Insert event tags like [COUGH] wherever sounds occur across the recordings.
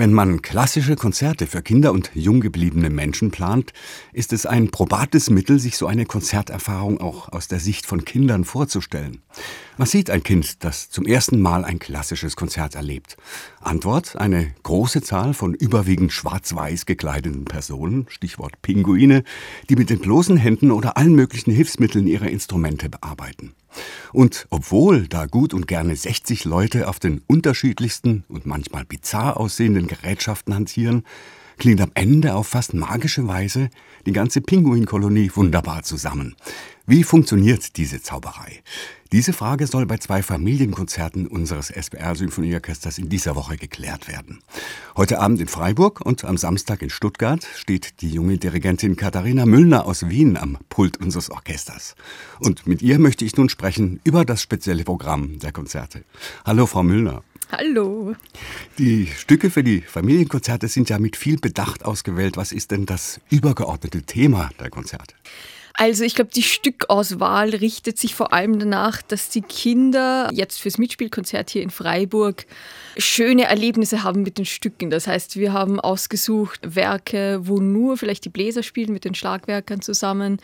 Wenn man klassische Konzerte für Kinder und jung gebliebene Menschen plant, ist es ein probates Mittel, sich so eine Konzerterfahrung auch aus der Sicht von Kindern vorzustellen. Was sieht ein Kind, das zum ersten Mal ein klassisches Konzert erlebt? Antwort, eine große Zahl von überwiegend schwarz-weiß gekleideten Personen, Stichwort Pinguine, die mit den bloßen Händen oder allen möglichen Hilfsmitteln ihre Instrumente bearbeiten. Und obwohl da gut und gerne 60 Leute auf den unterschiedlichsten und manchmal bizarr aussehenden Gerätschaften hantieren, klingt am Ende auf fast magische Weise die ganze Pinguinkolonie wunderbar zusammen. Wie funktioniert diese Zauberei? Diese Frage soll bei zwei Familienkonzerten unseres SBR Symphonieorchesters in dieser Woche geklärt werden. Heute Abend in Freiburg und am Samstag in Stuttgart steht die junge Dirigentin Katharina Müllner aus Wien am Pult unseres Orchesters. Und mit ihr möchte ich nun sprechen über das spezielle Programm der Konzerte. Hallo, Frau Müllner. Hallo. Die Stücke für die Familienkonzerte sind ja mit viel Bedacht ausgewählt. Was ist denn das übergeordnete Thema der Konzerte? Also ich glaube, die Stückauswahl richtet sich vor allem danach, dass die Kinder jetzt fürs Mitspielkonzert hier in Freiburg schöne Erlebnisse haben mit den Stücken. Das heißt, wir haben ausgesucht Werke, wo nur vielleicht die Bläser spielen mit den Schlagwerkern zusammen,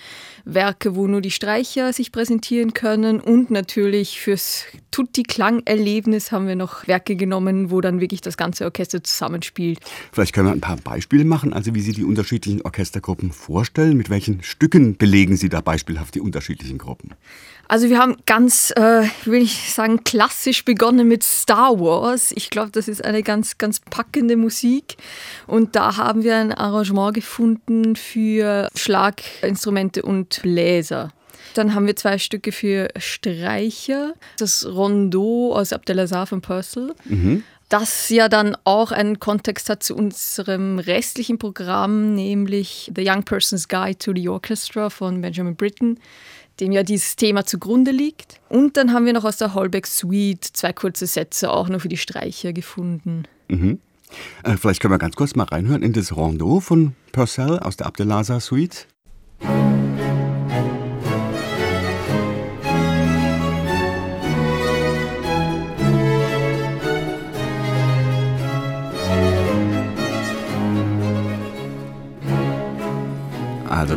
Werke, wo nur die Streicher sich präsentieren können und natürlich fürs Tutti-Klang-Erlebnis haben wir noch Werke genommen, wo dann wirklich das ganze Orchester zusammenspielt. Vielleicht können wir ein paar Beispiele machen, also wie Sie die unterschiedlichen Orchestergruppen vorstellen, mit welchen Stücken belegen legen Sie da beispielhaft die unterschiedlichen Gruppen? Also wir haben ganz, äh, will ich sagen, klassisch begonnen mit Star Wars. Ich glaube, das ist eine ganz, ganz packende Musik. Und da haben wir ein Arrangement gefunden für Schlaginstrumente und Bläser. Dann haben wir zwei Stücke für Streicher. Das Rondeau aus Abdelazar von Purcell. Mhm das ja dann auch einen Kontext hat zu unserem restlichen Programm, nämlich The Young Person's Guide to the Orchestra von Benjamin Britten, dem ja dieses Thema zugrunde liegt. Und dann haben wir noch aus der Holbeck Suite zwei kurze Sätze auch noch für die Streicher gefunden. Mhm. Äh, vielleicht können wir ganz kurz mal reinhören in das Rondeau von Purcell aus der Abdelazar Suite.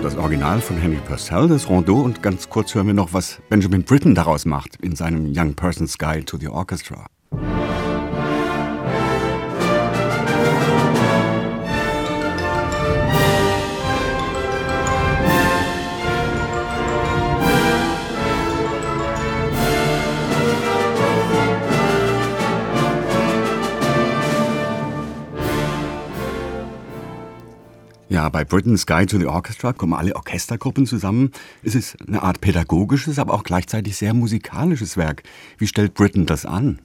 Das Original von Henry Purcell, das Rondeau, und ganz kurz hören wir noch, was Benjamin Britten daraus macht in seinem Young Person's Guide to the Orchestra. Ja, bei Britain's Guide to the Orchestra kommen alle Orchestergruppen zusammen. Es ist eine Art pädagogisches, aber auch gleichzeitig sehr musikalisches Werk. Wie stellt Britain das an?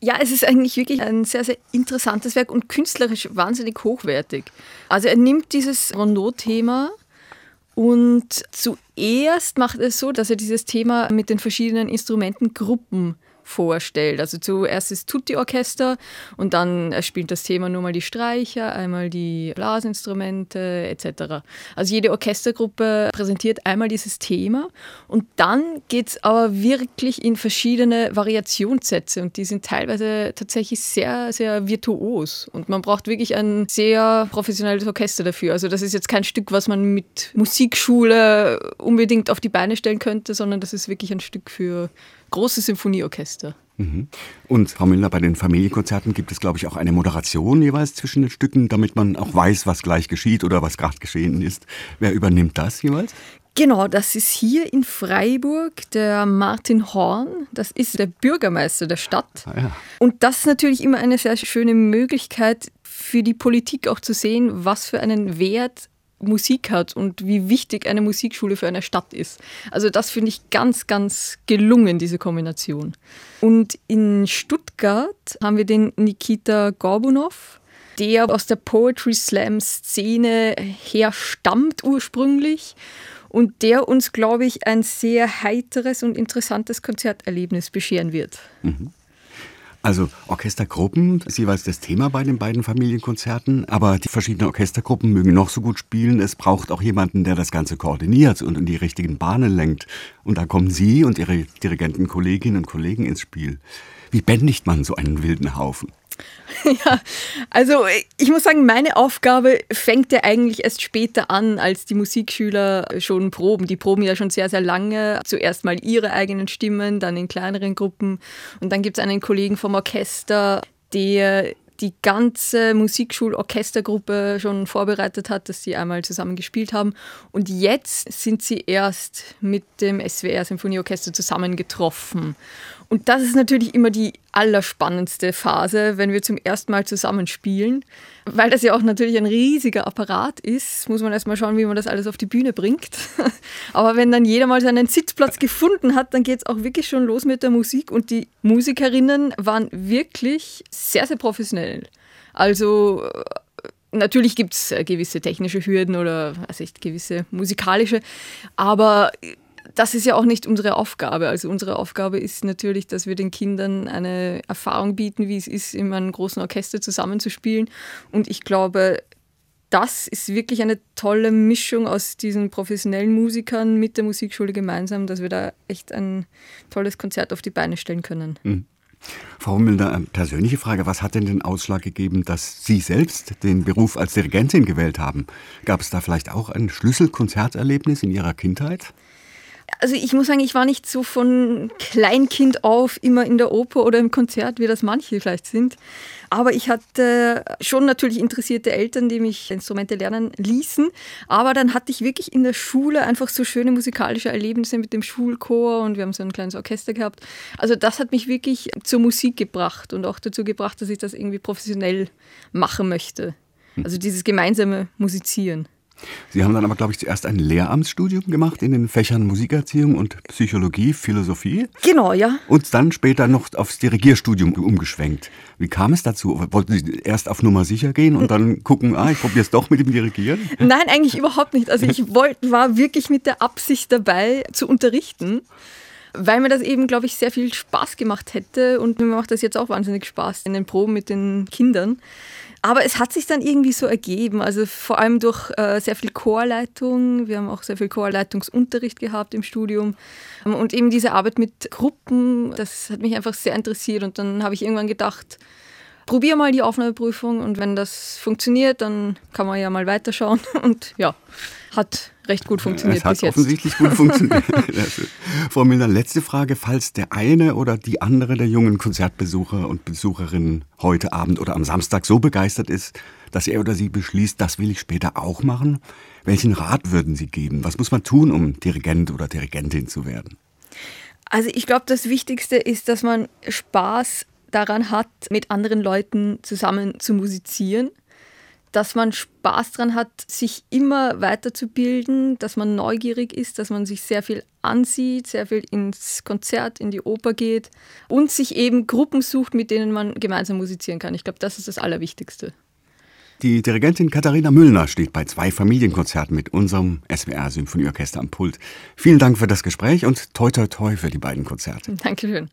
Ja, es ist eigentlich wirklich ein sehr, sehr interessantes Werk und künstlerisch wahnsinnig hochwertig. Also er nimmt dieses Rondeau-Thema und zuerst macht es so, dass er dieses Thema mit den verschiedenen Instrumentengruppen vorstellt. Also zuerst ist Tutti-Orchester und dann spielt das Thema nur mal die Streicher, einmal die Blasinstrumente etc. Also jede Orchestergruppe präsentiert einmal dieses Thema und dann geht es aber wirklich in verschiedene Variationssätze und die sind teilweise tatsächlich sehr, sehr virtuos und man braucht wirklich ein sehr professionelles Orchester dafür. Also das ist jetzt kein Stück, was man mit Musikschule unbedingt auf die Beine stellen könnte, sondern das ist wirklich ein Stück für große Symphonieorchester. Mhm. Und Frau Müller, bei den Familienkonzerten gibt es, glaube ich, auch eine Moderation jeweils zwischen den Stücken, damit man auch weiß, was gleich geschieht oder was gerade geschehen ist. Wer übernimmt das jeweils? Genau, das ist hier in Freiburg der Martin Horn. Das ist der Bürgermeister der Stadt. Ah, ja. Und das ist natürlich immer eine sehr schöne Möglichkeit für die Politik auch zu sehen, was für einen Wert Musik hat und wie wichtig eine Musikschule für eine Stadt ist. Also das finde ich ganz, ganz gelungen, diese Kombination. Und in Stuttgart haben wir den Nikita Gorbunov, der aus der Poetry Slam Szene herstammt ursprünglich und der uns, glaube ich, ein sehr heiteres und interessantes Konzerterlebnis bescheren wird. Mhm. Also Orchestergruppen ist jeweils das Thema bei den beiden Familienkonzerten, aber die verschiedenen Orchestergruppen mögen noch so gut spielen. Es braucht auch jemanden, der das Ganze koordiniert und in die richtigen Bahnen lenkt. Und da kommen Sie und Ihre Dirigenten, Kolleginnen und Kollegen ins Spiel. Wie bändigt man so einen wilden Haufen? [LAUGHS] Ja, also ich muss sagen, meine Aufgabe fängt ja eigentlich erst später an, als die Musikschüler schon proben. Die proben ja schon sehr, sehr lange. Zuerst mal ihre eigenen Stimmen, dann in kleineren Gruppen. Und dann gibt es einen Kollegen vom Orchester, der die ganze Musikschul-Orchestergruppe schon vorbereitet hat, dass sie einmal zusammen gespielt haben. Und jetzt sind sie erst mit dem SWR Symphonieorchester zusammengetroffen. Und das ist natürlich immer die allerspannendste Phase, wenn wir zum ersten Mal zusammenspielen. Weil das ja auch natürlich ein riesiger Apparat ist, muss man erstmal schauen, wie man das alles auf die Bühne bringt. [LAUGHS] Aber wenn dann jeder mal seinen Sitzplatz gefunden hat, dann geht es auch wirklich schon los mit der Musik. Und die Musikerinnen waren wirklich sehr, sehr professionell. Also äh, natürlich gibt es äh, gewisse technische Hürden oder also gewisse musikalische, aber das ist ja auch nicht unsere Aufgabe. Also unsere Aufgabe ist natürlich, dass wir den Kindern eine Erfahrung bieten, wie es ist, in einem großen Orchester zusammenzuspielen. Und ich glaube, das ist wirklich eine tolle Mischung aus diesen professionellen Musikern mit der Musikschule gemeinsam, dass wir da echt ein tolles Konzert auf die Beine stellen können. Mhm. Frau Müller, eine persönliche Frage. Was hat denn den Ausschlag gegeben, dass Sie selbst den Beruf als Dirigentin gewählt haben? Gab es da vielleicht auch ein Schlüsselkonzerterlebnis in Ihrer Kindheit? Also ich muss sagen, ich war nicht so von Kleinkind auf immer in der Oper oder im Konzert, wie das manche vielleicht sind. Aber ich hatte schon natürlich interessierte Eltern, die mich Instrumente lernen ließen. Aber dann hatte ich wirklich in der Schule einfach so schöne musikalische Erlebnisse mit dem Schulchor und wir haben so ein kleines Orchester gehabt. Also das hat mich wirklich zur Musik gebracht und auch dazu gebracht, dass ich das irgendwie professionell machen möchte. Also dieses gemeinsame Musizieren. Sie haben dann aber, glaube ich, zuerst ein Lehramtsstudium gemacht in den Fächern Musikerziehung und Psychologie, Philosophie. Genau, ja. Und dann später noch aufs Dirigierstudium umgeschwenkt. Wie kam es dazu? Wollten Sie erst auf Nummer sicher gehen und dann gucken, ah, ich probiere es doch mit dem Dirigieren? Nein, eigentlich überhaupt nicht. Also ich wollt, war wirklich mit der Absicht dabei, zu unterrichten weil mir das eben, glaube ich, sehr viel Spaß gemacht hätte und mir macht das jetzt auch wahnsinnig Spaß in den Proben mit den Kindern. Aber es hat sich dann irgendwie so ergeben, also vor allem durch äh, sehr viel Chorleitung. Wir haben auch sehr viel Chorleitungsunterricht gehabt im Studium. Und eben diese Arbeit mit Gruppen, das hat mich einfach sehr interessiert. Und dann habe ich irgendwann gedacht, probier mal die Aufnahmeprüfung und wenn das funktioniert, dann kann man ja mal weiterschauen. [LAUGHS] Und ja, hat recht gut funktioniert es hat bis jetzt. offensichtlich gut [LAUGHS] funktioniert. Frau Milner, letzte Frage. Falls der eine oder die andere der jungen Konzertbesucher und Besucherinnen heute Abend oder am Samstag so begeistert ist, dass er oder sie beschließt, das will ich später auch machen, welchen Rat würden Sie geben? Was muss man tun, um Dirigent oder Dirigentin zu werden? Also ich glaube, das Wichtigste ist, dass man Spaß daran hat, mit anderen Leuten zusammen zu musizieren dass man Spaß daran hat, sich immer weiterzubilden, dass man neugierig ist, dass man sich sehr viel ansieht, sehr viel ins Konzert, in die Oper geht und sich eben Gruppen sucht, mit denen man gemeinsam musizieren kann. Ich glaube, das ist das Allerwichtigste. Die Dirigentin Katharina Müllner steht bei zwei Familienkonzerten mit unserem SWR Symphonieorchester am Pult. Vielen Dank für das Gespräch und toi toi toi für die beiden Konzerte. Dankeschön.